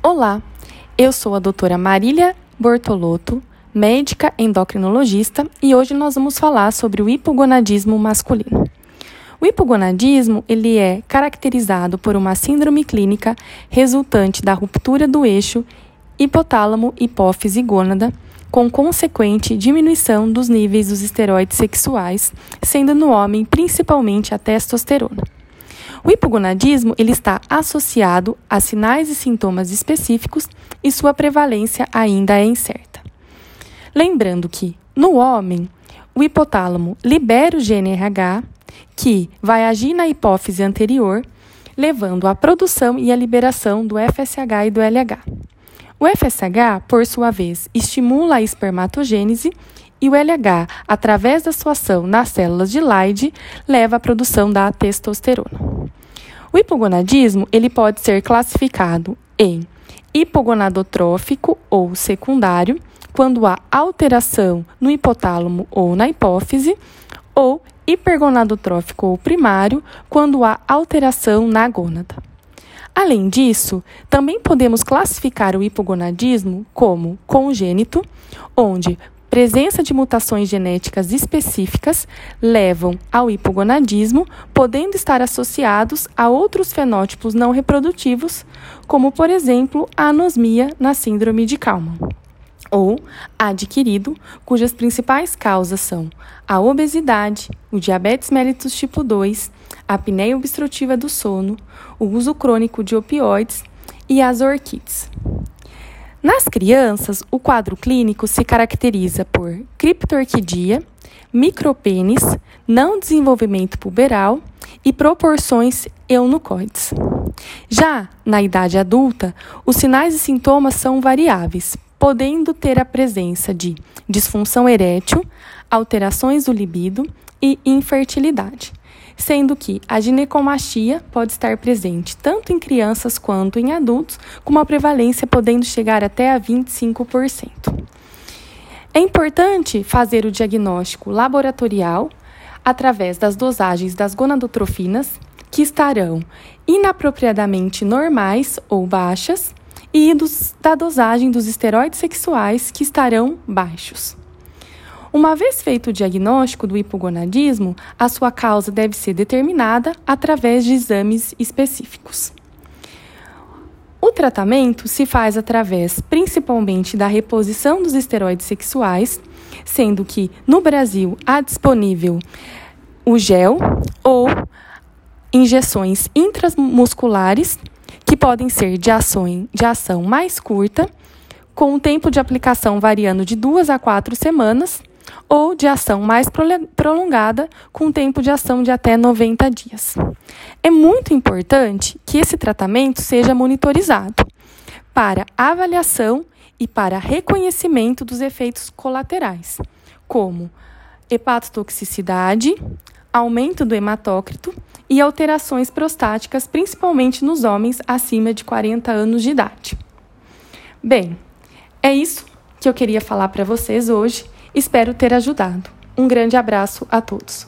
Olá, eu sou a doutora Marília Bortolotto, médica endocrinologista, e hoje nós vamos falar sobre o hipogonadismo masculino. O hipogonadismo ele é caracterizado por uma síndrome clínica resultante da ruptura do eixo hipotálamo-hipófise-gônada, com consequente diminuição dos níveis dos esteroides sexuais, sendo no homem principalmente a testosterona. O hipogonadismo ele está associado a sinais e sintomas específicos e sua prevalência ainda é incerta. Lembrando que, no homem, o hipotálamo libera o GNRH, que vai agir na hipófise anterior, levando à produção e à liberação do FSH e do LH. O FSH, por sua vez, estimula a espermatogênese e o LH, através da sua ação nas células de Leydig, leva à produção da testosterona. O hipogonadismo ele pode ser classificado em hipogonadotrófico ou secundário, quando há alteração no hipotálamo ou na hipófise, ou hipergonadotrófico ou primário, quando há alteração na gônada. Além disso, também podemos classificar o hipogonadismo como congênito, onde presença de mutações genéticas específicas levam ao hipogonadismo, podendo estar associados a outros fenótipos não reprodutivos, como, por exemplo, a anosmia na síndrome de Kalman. Ou adquirido, cujas principais causas são a obesidade, o diabetes mellitus tipo 2, a apneia obstrutiva do sono, o uso crônico de opioides e as orquites. Nas crianças, o quadro clínico se caracteriza por criptorquidia, micropênis, não desenvolvimento puberal e proporções eunucoides. Já na idade adulta, os sinais e sintomas são variáveis, podendo ter a presença de disfunção erétil, alterações do libido e infertilidade sendo que a ginecomastia pode estar presente tanto em crianças quanto em adultos, com uma prevalência podendo chegar até a 25%. É importante fazer o diagnóstico laboratorial através das dosagens das gonadotrofinas, que estarão inapropriadamente normais ou baixas, e dos, da dosagem dos esteroides sexuais, que estarão baixos. Uma vez feito o diagnóstico do hipogonadismo, a sua causa deve ser determinada através de exames específicos. O tratamento se faz através principalmente da reposição dos esteroides sexuais, sendo que no Brasil há disponível o gel ou injeções intramusculares que podem ser de, ação, de ação mais curta, com o tempo de aplicação variando de duas a quatro semanas ou de ação mais prolongada, com tempo de ação de até 90 dias. É muito importante que esse tratamento seja monitorizado para avaliação e para reconhecimento dos efeitos colaterais, como hepatotoxicidade, aumento do hematócrito e alterações prostáticas, principalmente nos homens acima de 40 anos de idade. Bem, é isso que eu queria falar para vocês hoje. Espero ter ajudado. Um grande abraço a todos.